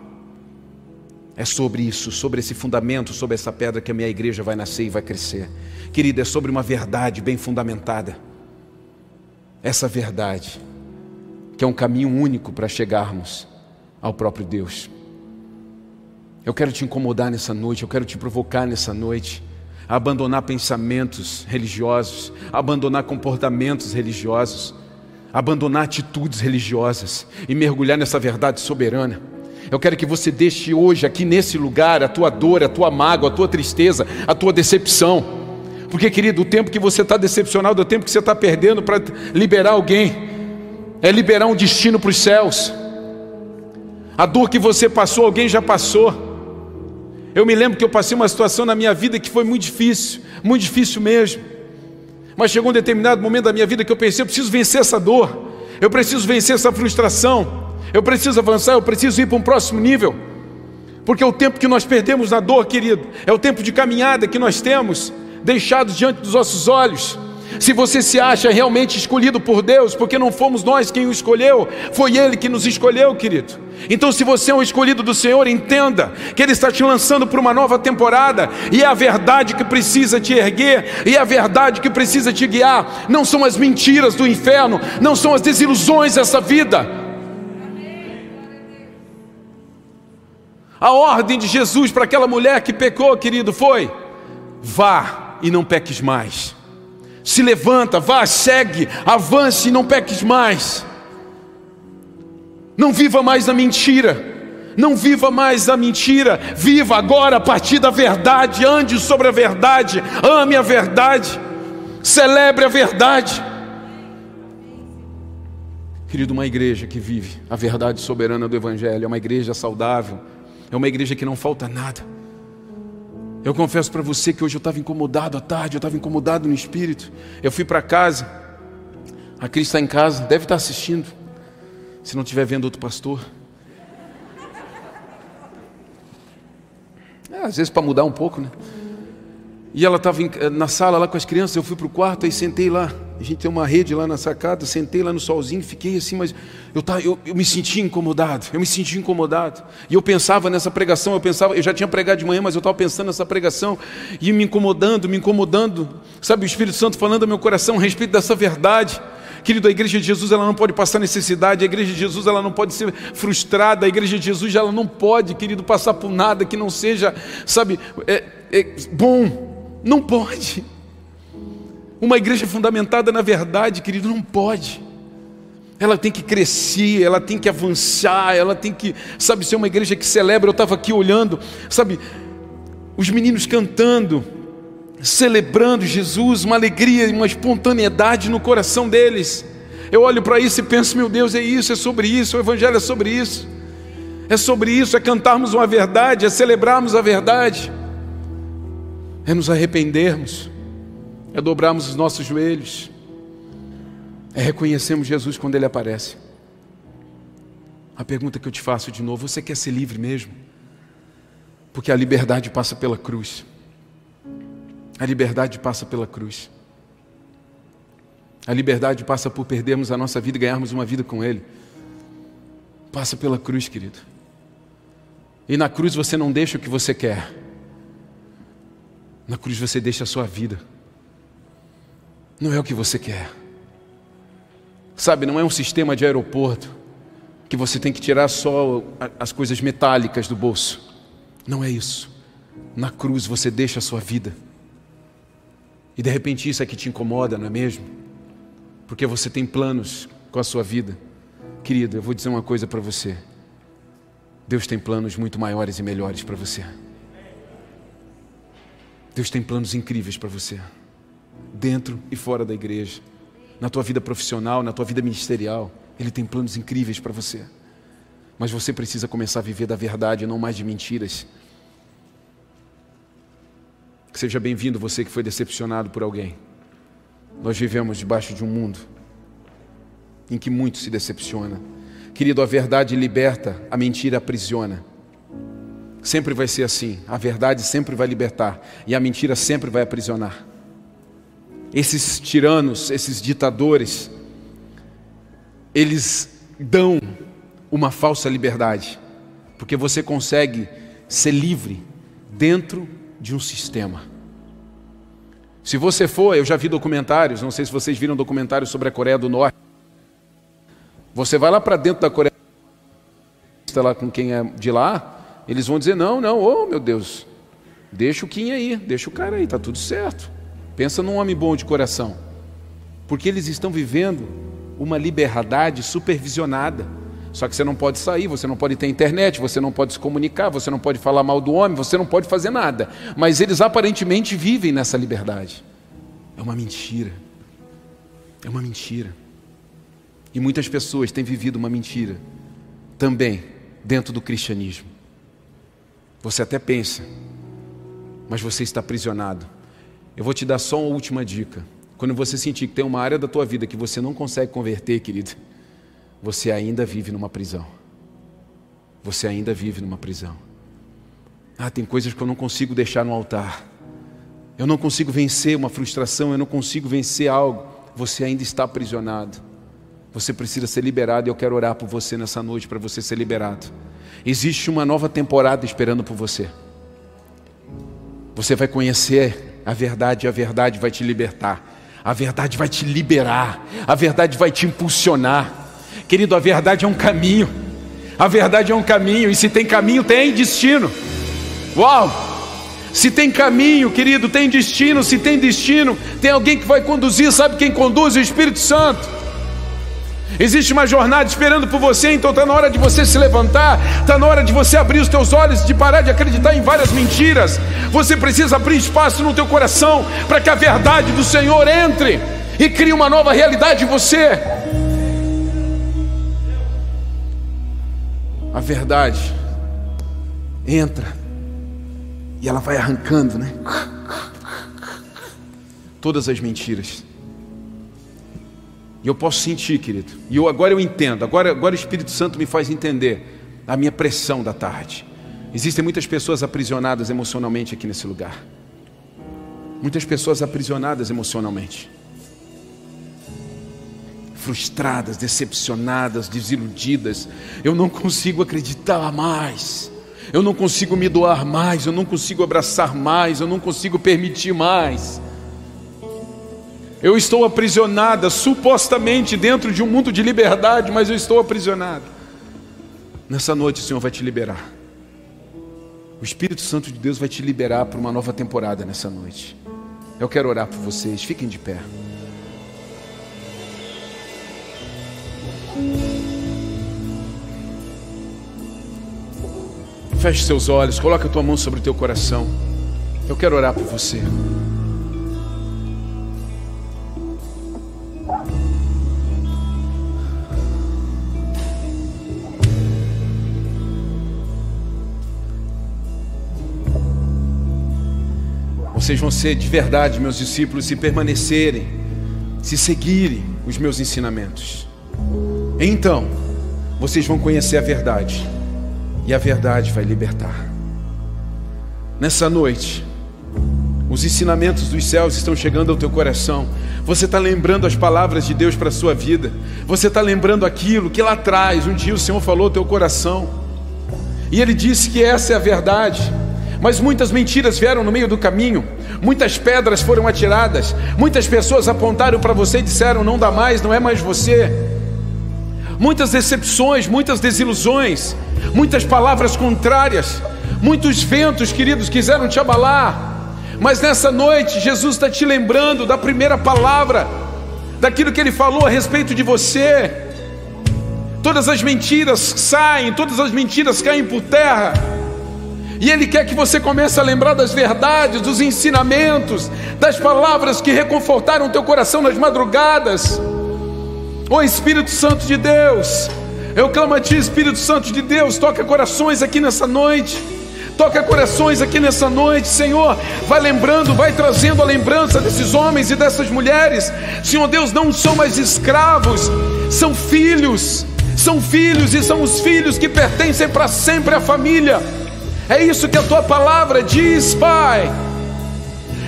Speaker 1: É sobre isso, sobre esse fundamento, sobre essa pedra que a minha igreja vai nascer e vai crescer. Querido, é sobre uma verdade bem fundamentada essa verdade, que é um caminho único para chegarmos ao próprio Deus. Eu quero te incomodar nessa noite, eu quero te provocar nessa noite a abandonar pensamentos religiosos, abandonar comportamentos religiosos, abandonar atitudes religiosas e mergulhar nessa verdade soberana. Eu quero que você deixe hoje, aqui nesse lugar, a tua dor, a tua mágoa, a tua tristeza, a tua decepção porque, querido, o tempo que você está decepcionado, o tempo que você está perdendo para liberar alguém, é liberar um destino para os céus. A dor que você passou, alguém já passou. Eu me lembro que eu passei uma situação na minha vida que foi muito difícil, muito difícil mesmo. Mas chegou um determinado momento da minha vida que eu pensei: eu preciso vencer essa dor, eu preciso vencer essa frustração, eu preciso avançar, eu preciso ir para um próximo nível. Porque o tempo que nós perdemos na dor, querido, é o tempo de caminhada que nós temos deixado diante dos nossos olhos. Se você se acha realmente escolhido por Deus, porque não fomos nós quem o escolheu, foi Ele que nos escolheu, querido. Então, se você é um escolhido do Senhor, entenda que Ele está te lançando para uma nova temporada, e é a verdade que precisa te erguer, e é a verdade que precisa te guiar. Não são as mentiras do inferno, não são as desilusões dessa vida. A ordem de Jesus para aquela mulher que pecou, querido, foi: vá e não peques mais. Se levanta, vá, segue, avance e não peques mais. Não viva mais na mentira. Não viva mais na mentira. Viva agora a partir da verdade. Ande sobre a verdade. Ame a verdade. Celebre a verdade. Querido, uma igreja que vive a verdade soberana do Evangelho é uma igreja saudável, é uma igreja que não falta nada. Eu confesso para você que hoje eu estava incomodado à tarde, eu estava incomodado no espírito. Eu fui para casa, a Cris está em casa, deve estar assistindo, se não estiver vendo outro pastor. É, às vezes para mudar um pouco, né? E ela estava na sala lá com as crianças, eu fui para o quarto e sentei lá. A gente tem uma rede lá na sacada, sentei lá no solzinho, fiquei assim, mas eu, tá, eu, eu me senti incomodado, eu me senti incomodado. E eu pensava nessa pregação, eu pensava, eu já tinha pregado de manhã, mas eu estava pensando nessa pregação, e me incomodando, me incomodando. Sabe, o Espírito Santo falando ao meu coração a respeito dessa verdade. Querido, a igreja de Jesus ela não pode passar necessidade, a igreja de Jesus ela não pode ser frustrada, a igreja de Jesus ela não pode, querido, passar por nada que não seja, sabe, é, é bom. Não pode. Uma igreja fundamentada na verdade, querido, não pode. Ela tem que crescer, ela tem que avançar, ela tem que, sabe, ser uma igreja que celebra. Eu estava aqui olhando, sabe, os meninos cantando, celebrando Jesus, uma alegria, uma espontaneidade no coração deles. Eu olho para isso e penso, meu Deus, é isso, é sobre isso, o Evangelho é sobre isso. É sobre isso, é cantarmos uma verdade, é celebrarmos a verdade é nos arrependermos, é dobrarmos os nossos joelhos, é reconhecermos Jesus quando Ele aparece. A pergunta que eu te faço de novo: você quer ser livre mesmo? Porque a liberdade passa pela cruz. A liberdade passa pela cruz. A liberdade passa por perdermos a nossa vida e ganharmos uma vida com Ele. Passa pela cruz, querido. E na cruz você não deixa o que você quer. Na cruz você deixa a sua vida. Não é o que você quer. Sabe, não é um sistema de aeroporto que você tem que tirar só as coisas metálicas do bolso. Não é isso. Na cruz você deixa a sua vida. E de repente isso é que te incomoda, não é mesmo? Porque você tem planos com a sua vida. Querido, eu vou dizer uma coisa para você. Deus tem planos muito maiores e melhores para você. Deus tem planos incríveis para você, dentro e fora da igreja, na tua vida profissional, na tua vida ministerial. Ele tem planos incríveis para você. Mas você precisa começar a viver da verdade, não mais de mentiras. Seja bem-vindo você que foi decepcionado por alguém. Nós vivemos debaixo de um mundo em que muito se decepciona. Querido, a verdade liberta, a mentira aprisiona. Sempre vai ser assim. A verdade sempre vai libertar e a mentira sempre vai aprisionar. Esses tiranos, esses ditadores, eles dão uma falsa liberdade, porque você consegue ser livre dentro de um sistema. Se você for, eu já vi documentários, não sei se vocês viram documentários sobre a Coreia do Norte. Você vai lá para dentro da Coreia, está lá com quem é de lá, eles vão dizer: não, não, oh meu Deus, deixa o Kim aí, deixa o cara aí, está tudo certo. Pensa num homem bom de coração. Porque eles estão vivendo uma liberdade supervisionada. Só que você não pode sair, você não pode ter internet, você não pode se comunicar, você não pode falar mal do homem, você não pode fazer nada. Mas eles aparentemente vivem nessa liberdade. É uma mentira. É uma mentira. E muitas pessoas têm vivido uma mentira também dentro do cristianismo. Você até pensa, mas você está aprisionado. Eu vou te dar só uma última dica. Quando você sentir que tem uma área da tua vida que você não consegue converter, querido, você ainda vive numa prisão. Você ainda vive numa prisão. Ah, tem coisas que eu não consigo deixar no altar. Eu não consigo vencer uma frustração, eu não consigo vencer algo. Você ainda está aprisionado. Você precisa ser liberado e eu quero orar por você nessa noite para você ser liberado. Existe uma nova temporada esperando por você. Você vai conhecer a verdade e a verdade vai te libertar. A verdade vai te liberar. A verdade vai te impulsionar. Querido, a verdade é um caminho. A verdade é um caminho. E se tem caminho, tem destino. Uau! Se tem caminho, querido, tem destino. Se tem destino, tem alguém que vai conduzir. Sabe quem conduz? O Espírito Santo. Existe uma jornada esperando por você, então está na hora de você se levantar, está na hora de você abrir os teus olhos, de parar de acreditar em várias mentiras. Você precisa abrir espaço no teu coração para que a verdade do Senhor entre e crie uma nova realidade em você. A verdade entra e ela vai arrancando, né? Todas as mentiras. E eu posso sentir, querido. E eu, agora eu entendo. Agora, agora o Espírito Santo me faz entender a minha pressão da tarde. Existem muitas pessoas aprisionadas emocionalmente aqui nesse lugar. Muitas pessoas aprisionadas emocionalmente. Frustradas, decepcionadas, desiludidas. Eu não consigo acreditar mais. Eu não consigo me doar mais. Eu não consigo abraçar mais. Eu não consigo permitir mais. Eu estou aprisionada, supostamente dentro de um mundo de liberdade, mas eu estou aprisionada. Nessa noite o Senhor vai te liberar. O Espírito Santo de Deus vai te liberar para uma nova temporada nessa noite. Eu quero orar por vocês, fiquem de pé. Feche seus olhos, coloque a tua mão sobre o teu coração. Eu quero orar por você. Vocês vão ser de verdade meus discípulos se permanecerem, se seguirem os meus ensinamentos. Então, vocês vão conhecer a verdade, e a verdade vai libertar. Nessa noite, os ensinamentos dos céus estão chegando ao teu coração. Você está lembrando as palavras de Deus para a sua vida. Você está lembrando aquilo que lá atrás, um dia o Senhor falou ao teu coração. E Ele disse que essa é a verdade. Mas muitas mentiras vieram no meio do caminho, muitas pedras foram atiradas, muitas pessoas apontaram para você e disseram: não dá mais, não é mais você. Muitas decepções, muitas desilusões, muitas palavras contrárias, muitos ventos, queridos, quiseram te abalar. Mas nessa noite, Jesus está te lembrando da primeira palavra, daquilo que ele falou a respeito de você. Todas as mentiras saem, todas as mentiras caem por terra. E Ele quer que você comece a lembrar das verdades, dos ensinamentos, das palavras que reconfortaram o teu coração nas madrugadas. Ô oh, Espírito Santo de Deus, eu clamo a Ti, Espírito Santo de Deus, toca corações aqui nessa noite. Toca corações aqui nessa noite, Senhor. Vai lembrando, vai trazendo a lembrança desses homens e dessas mulheres. Senhor Deus, não são mais escravos, são filhos. São filhos e são os filhos que pertencem para sempre à família. É isso que a tua palavra diz, Pai.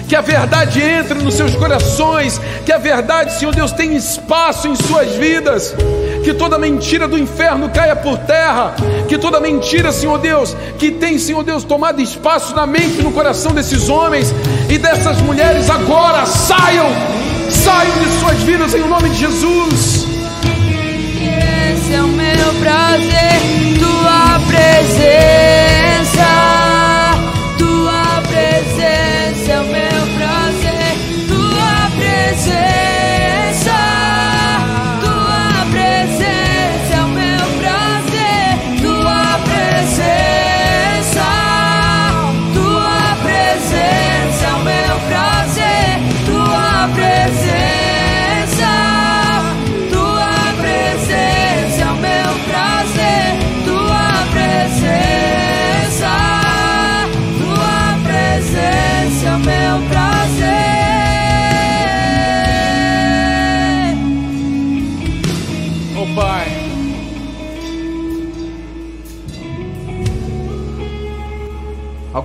Speaker 1: Que a verdade entre nos seus corações, que a verdade, Senhor Deus, tenha espaço em suas vidas, que toda mentira do inferno caia por terra, que toda mentira, Senhor Deus, que tem, Senhor Deus, tomado espaço na mente e no coração desses homens e dessas mulheres agora saiam, saiam de suas vidas em nome de Jesus.
Speaker 2: Esse é o meu prazer, tua presença.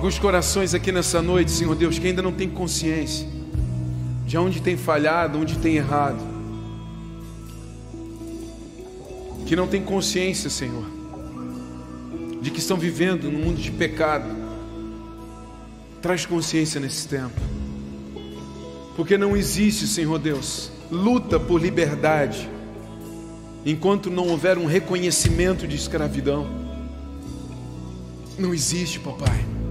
Speaker 1: Alguns corações aqui nessa noite, Senhor Deus, que ainda não tem consciência de onde tem falhado, onde tem errado. Que não tem consciência, Senhor, de que estão vivendo num mundo de pecado. Traz consciência nesse tempo. Porque não existe, Senhor Deus, luta por liberdade enquanto não houver um reconhecimento de escravidão. Não existe, papai.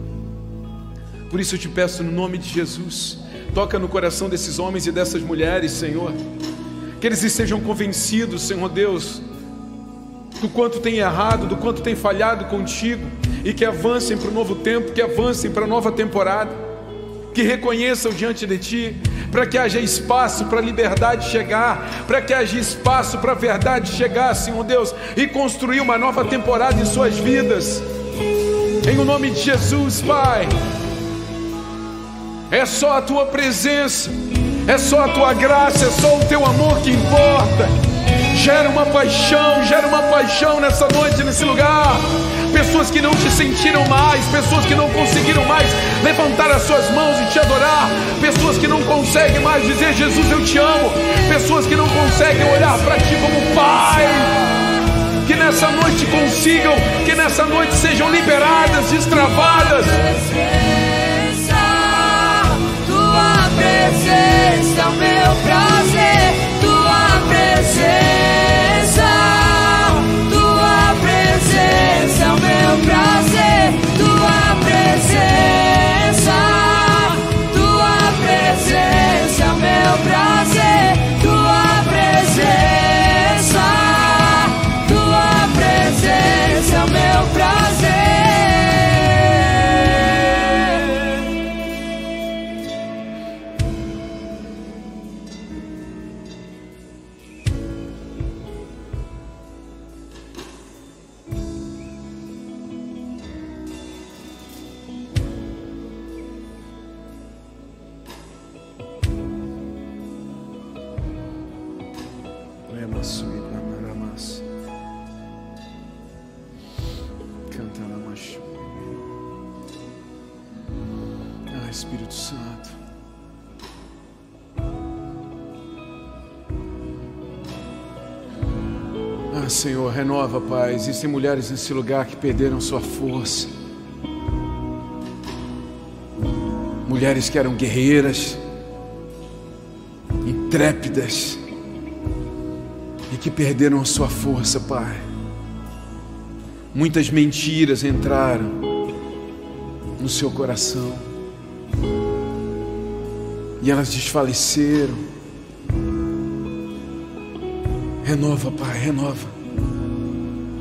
Speaker 1: Por isso eu te peço no nome de Jesus, toca no coração desses homens e dessas mulheres, Senhor, que eles estejam convencidos, Senhor Deus, do quanto tem errado, do quanto tem falhado contigo, e que avancem para o novo tempo, que avancem para a nova temporada, que reconheçam diante de Ti, para que haja espaço para a liberdade chegar, para que haja espaço para a verdade chegar, Senhor Deus, e construir uma nova temporada em suas vidas. Em o nome de Jesus, Pai. É só a tua presença, é só a tua graça, é só o teu amor que importa. Gera uma paixão, gera uma paixão nessa noite, nesse lugar. Pessoas que não te sentiram mais, pessoas que não conseguiram mais levantar as suas mãos e te adorar, pessoas que não conseguem mais dizer Jesus eu te amo, pessoas que não conseguem olhar para ti como Pai. Que nessa noite consigam, que nessa noite sejam liberadas, destravadas.
Speaker 2: Tua presença
Speaker 1: Espírito Santo. Ah, Senhor, renova, Pai. Existem mulheres nesse lugar que perderam sua força. Mulheres que eram guerreiras, intrépidas e que perderam a sua força, Pai. Muitas mentiras entraram no seu coração e elas desfaleceram. Renova, Pai, renova.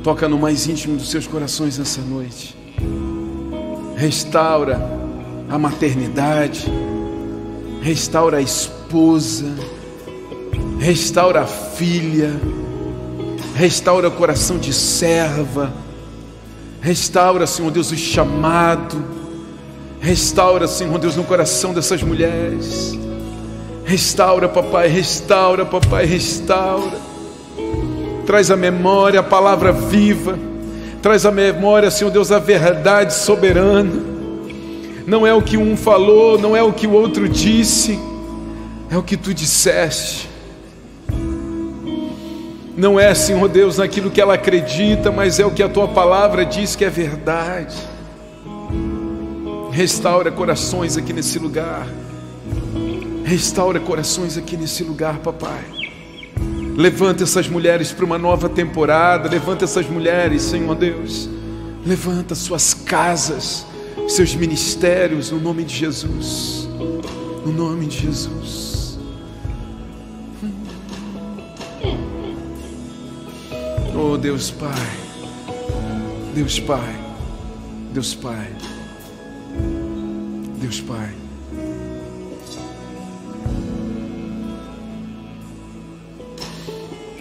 Speaker 1: Toca no mais íntimo dos seus corações nessa noite. Restaura a maternidade, restaura a esposa, restaura a filha, restaura o coração de serva, restaura, Senhor Deus, o chamado, restaura, Senhor Deus, no coração dessas mulheres, restaura, papai, restaura, papai, restaura, traz a memória, a palavra viva, traz a memória, Senhor Deus, a verdade soberana, não é o que um falou, não é o que o outro disse, é o que tu disseste. Não é, Senhor Deus, naquilo que ela acredita, mas é o que a tua palavra diz que é verdade. Restaura corações aqui nesse lugar. Restaura corações aqui nesse lugar, papai. Levanta essas mulheres para uma nova temporada. Levanta essas mulheres, Senhor Deus. Levanta suas casas seus ministérios no nome de Jesus. No nome de Jesus. Oh Deus Pai. Deus Pai. Deus Pai. Deus Pai.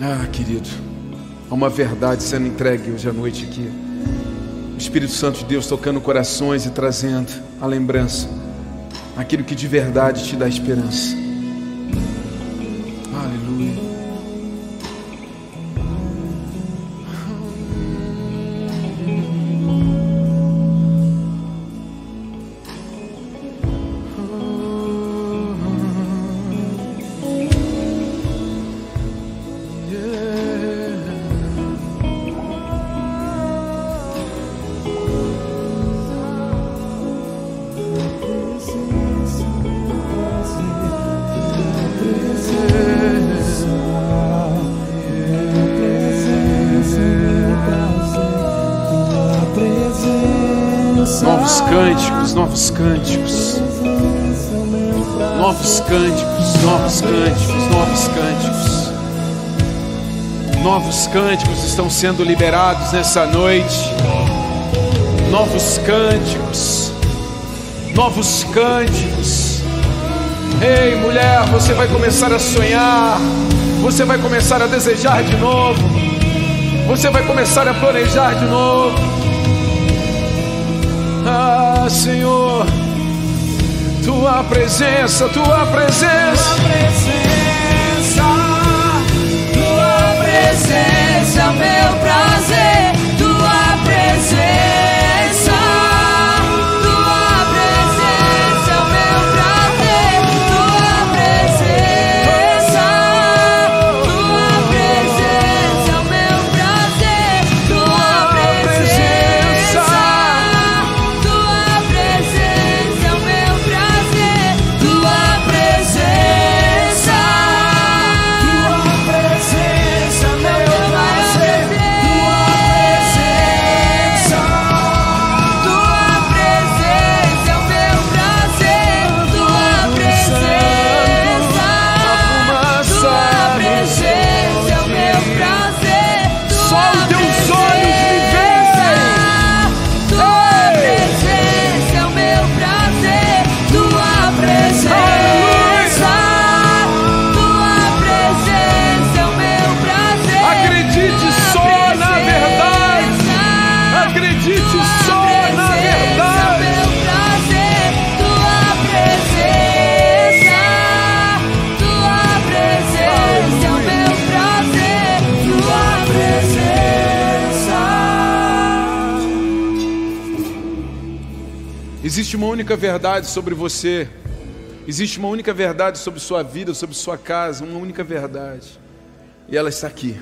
Speaker 1: Ah, querido, há uma verdade sendo entregue hoje à noite aqui. O Espírito Santo de Deus tocando corações e trazendo a lembrança, aquilo que de verdade te dá esperança. Sendo liberados nessa noite. Novos cânticos. Novos cânticos. Ei, mulher, você vai começar a sonhar. Você vai começar a desejar de novo. Você vai começar a planejar de novo. Ah, Senhor, tua presença, tua presença.
Speaker 2: Tua presença, tua presença, meu
Speaker 1: Existe uma única verdade sobre você. Existe uma única verdade sobre sua vida, sobre sua casa, uma única verdade. E ela está aqui.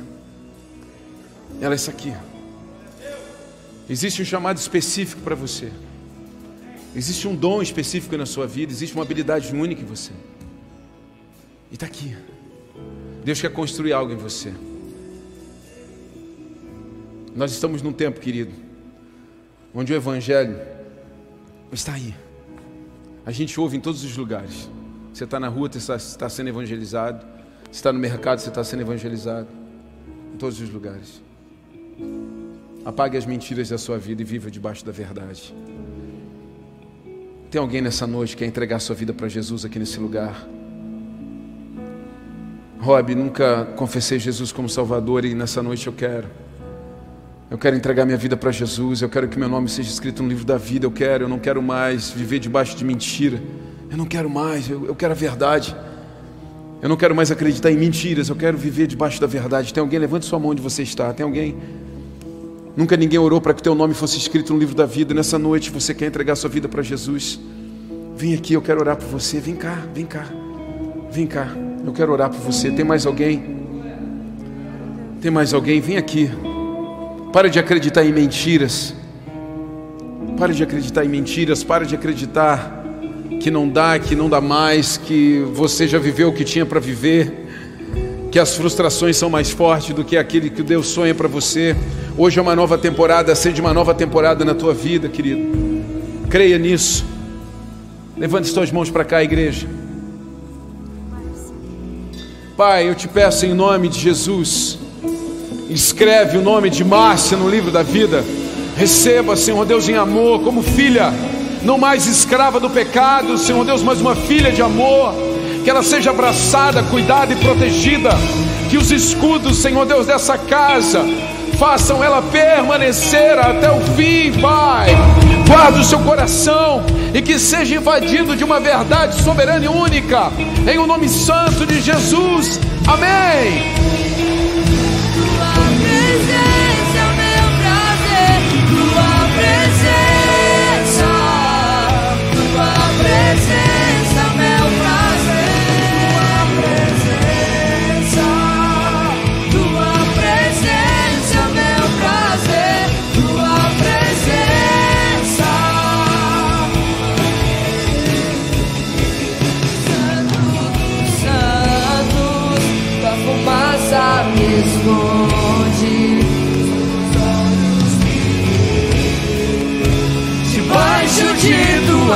Speaker 1: Ela está aqui. Existe um chamado específico para você. Existe um dom específico na sua vida, existe uma habilidade única em você. E está aqui. Deus quer construir algo em você. Nós estamos num tempo, querido, onde o Evangelho está aí. A gente ouve em todos os lugares. Você está na rua, você está, está sendo evangelizado. Você está no mercado, você está sendo evangelizado. Em todos os lugares. Apague as mentiras da sua vida e viva debaixo da verdade. Tem alguém nessa noite que quer entregar sua vida para Jesus aqui nesse lugar? Rob, nunca confessei Jesus como Salvador e nessa noite eu quero. Eu quero entregar minha vida para Jesus. Eu quero que meu nome seja escrito no livro da vida. Eu quero, eu não quero mais viver debaixo de mentira. Eu não quero mais, eu, eu quero a verdade. Eu não quero mais acreditar em mentiras. Eu quero viver debaixo da verdade. Tem alguém? Levante sua mão onde você está. Tem alguém? Nunca ninguém orou para que o teu nome fosse escrito no livro da vida. Nessa noite você quer entregar sua vida para Jesus. Vem aqui, eu quero orar por você. Vem cá, vem cá. Vem cá. Eu quero orar por você. Tem mais alguém? Tem mais alguém? Vem aqui. Para de acreditar em mentiras. Para de acreditar em mentiras. Para de acreditar que não dá, que não dá mais, que você já viveu o que tinha para viver, que as frustrações são mais fortes do que aquele que Deus sonha para você. Hoje é uma nova temporada, seja uma nova temporada na tua vida, querido. Creia nisso. Levante suas mãos para cá, igreja. Pai, eu te peço em nome de Jesus, escreve o nome de Márcia no livro da vida. Receba, Senhor Deus, em amor, como filha, não mais escrava do pecado, Senhor Deus, mas uma filha de amor. Que ela seja abraçada, cuidada e protegida. Que os escudos, Senhor Deus, dessa casa façam ela permanecer até o fim, Pai. Guarda o seu coração e que seja invadido de uma verdade soberana e única, em o nome santo de Jesus. Amém.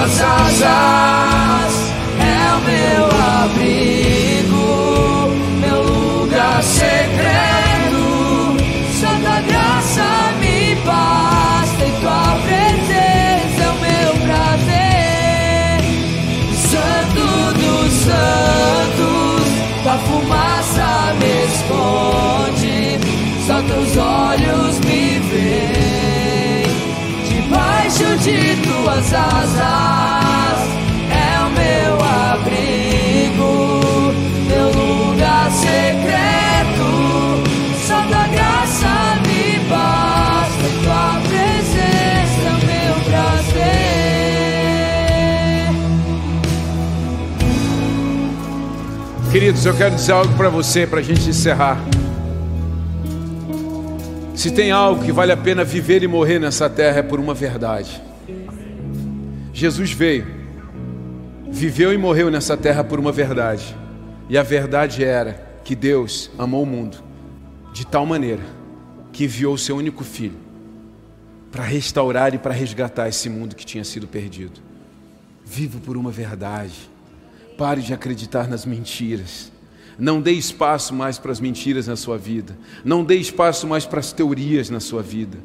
Speaker 2: Zaza. De tuas asas é o meu abrigo, meu lugar secreto. Só tua graça me basta, tua presença é o meu prazer.
Speaker 1: Queridos, eu quero dizer algo para você, para a gente encerrar. Se tem algo que vale a pena viver e morrer nessa terra é por uma verdade. Jesus veio, viveu e morreu nessa terra por uma verdade. E a verdade era que Deus amou o mundo de tal maneira que enviou o seu único filho para restaurar e para resgatar esse mundo que tinha sido perdido. Viva por uma verdade. Pare de acreditar nas mentiras. Não dê espaço mais para as mentiras na sua vida. Não dê espaço mais para as teorias na sua vida.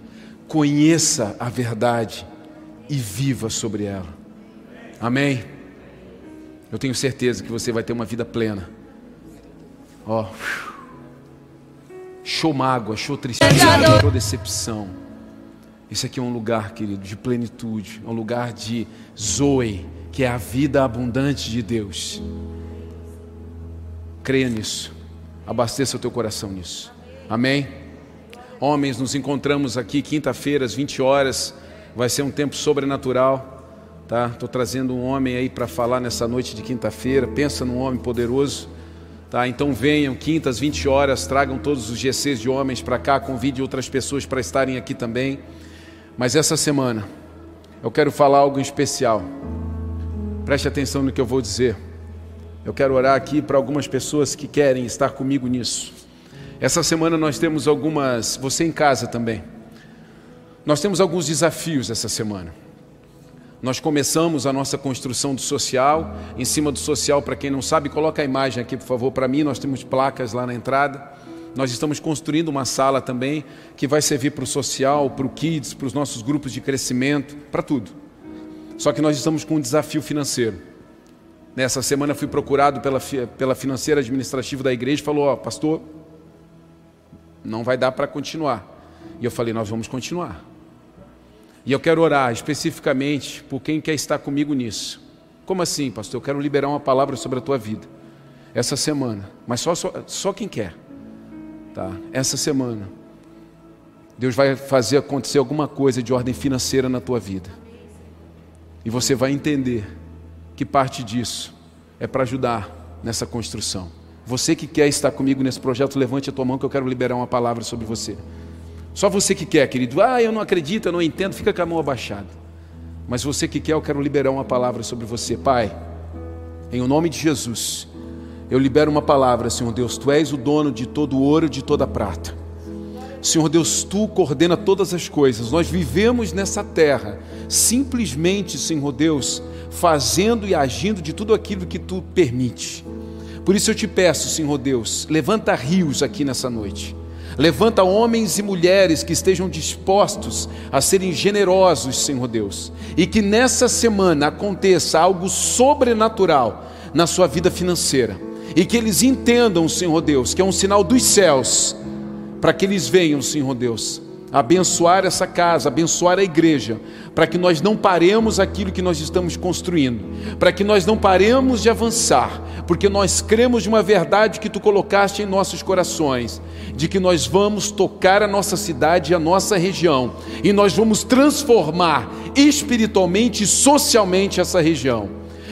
Speaker 1: Conheça a verdade e viva sobre ela. Amém? Eu tenho certeza que você vai ter uma vida plena. Ó, show mágoa, show tristeza, show decepção. Esse aqui é um lugar, querido, de plenitude, é um lugar de Zoe, que é a vida abundante de Deus. Creia nisso. Abasteça o teu coração nisso. Amém? Homens, nos encontramos aqui quinta-feira às 20 horas. Vai ser um tempo sobrenatural. Tá? Estou trazendo um homem aí para falar nessa noite de quinta-feira. Pensa num homem poderoso. Tá? Então venham, quintas, 20 horas, tragam todos os GCs de homens para cá, convide outras pessoas para estarem aqui também. Mas essa semana eu quero falar algo em especial. Preste atenção no que eu vou dizer. Eu quero orar aqui para algumas pessoas que querem estar comigo nisso. Essa semana nós temos algumas, você em casa também. Nós temos alguns desafios essa semana. Nós começamos a nossa construção do social. Em cima do social, para quem não sabe, coloca a imagem aqui, por favor, para mim. Nós temos placas lá na entrada. Nós estamos construindo uma sala também que vai servir para o social, para o kids, para os nossos grupos de crescimento, para tudo. Só que nós estamos com um desafio financeiro. Nessa semana fui procurado pela, pela financeira administrativa da igreja e falou: Ó, oh, pastor, não vai dar para continuar. E eu falei: Nós vamos continuar. E eu quero orar especificamente por quem quer estar comigo nisso. Como assim, pastor? Eu quero liberar uma palavra sobre a tua vida essa semana, mas só, só, só quem quer. Tá? Essa semana, Deus vai fazer acontecer alguma coisa de ordem financeira na tua vida. E você vai entender que parte disso é para ajudar nessa construção. Você que quer estar comigo nesse projeto, levante a tua mão que eu quero liberar uma palavra sobre você. Só você que quer, querido. Ah, eu não acredito, eu não entendo, fica com a mão abaixada. Mas você que quer, eu quero liberar uma palavra sobre você. Pai, em o nome de Jesus, eu libero uma palavra, Senhor Deus. Tu és o dono de todo ouro de toda prata. Senhor Deus, tu coordena todas as coisas. Nós vivemos nessa terra simplesmente, Senhor Deus, fazendo e agindo de tudo aquilo que tu permite. Por isso eu te peço, Senhor Deus, levanta rios aqui nessa noite. Levanta homens e mulheres que estejam dispostos a serem generosos, Senhor Deus, e que nessa semana aconteça algo sobrenatural na sua vida financeira, e que eles entendam, Senhor Deus, que é um sinal dos céus, para que eles venham, Senhor Deus, abençoar essa casa, abençoar a igreja, para que nós não paremos aquilo que nós estamos construindo, para que nós não paremos de avançar, porque nós cremos de uma verdade que tu colocaste em nossos corações, de que nós vamos tocar a nossa cidade e a nossa região, e nós vamos transformar espiritualmente e socialmente essa região.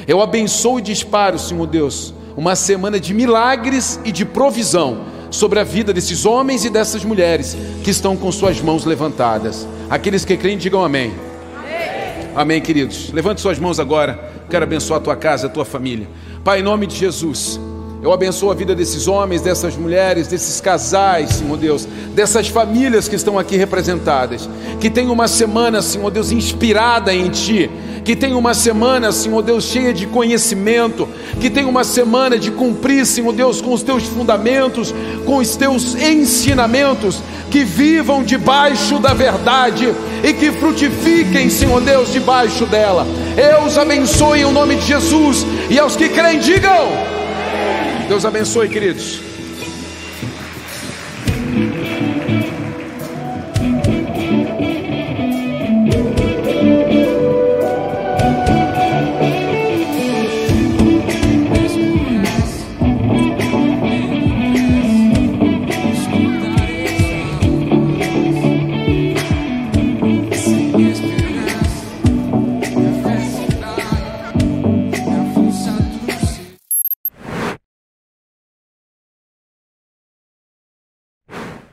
Speaker 1: Eu abençoo e disparo, Senhor Deus, uma semana de milagres e de provisão sobre a vida desses homens e dessas mulheres que estão com suas mãos levantadas. Aqueles que creem, digam amém. Amém, amém queridos. Levante suas mãos agora. Quero abençoar a tua casa, a tua família. Pai, em nome de Jesus. Eu abençoo a vida desses homens, dessas mulheres, desses casais, Senhor Deus, dessas famílias que estão aqui representadas. Que tenham uma semana, Senhor Deus, inspirada em Ti, que tenha uma semana, Senhor Deus, cheia de conhecimento, que tenha uma semana de cumprir, Senhor Deus, com os teus fundamentos, com os teus ensinamentos, que vivam debaixo da verdade e que frutifiquem, Senhor Deus, debaixo dela. Eu os abençoe em nome de Jesus e aos que creem, digam. Deus abençoe, queridos.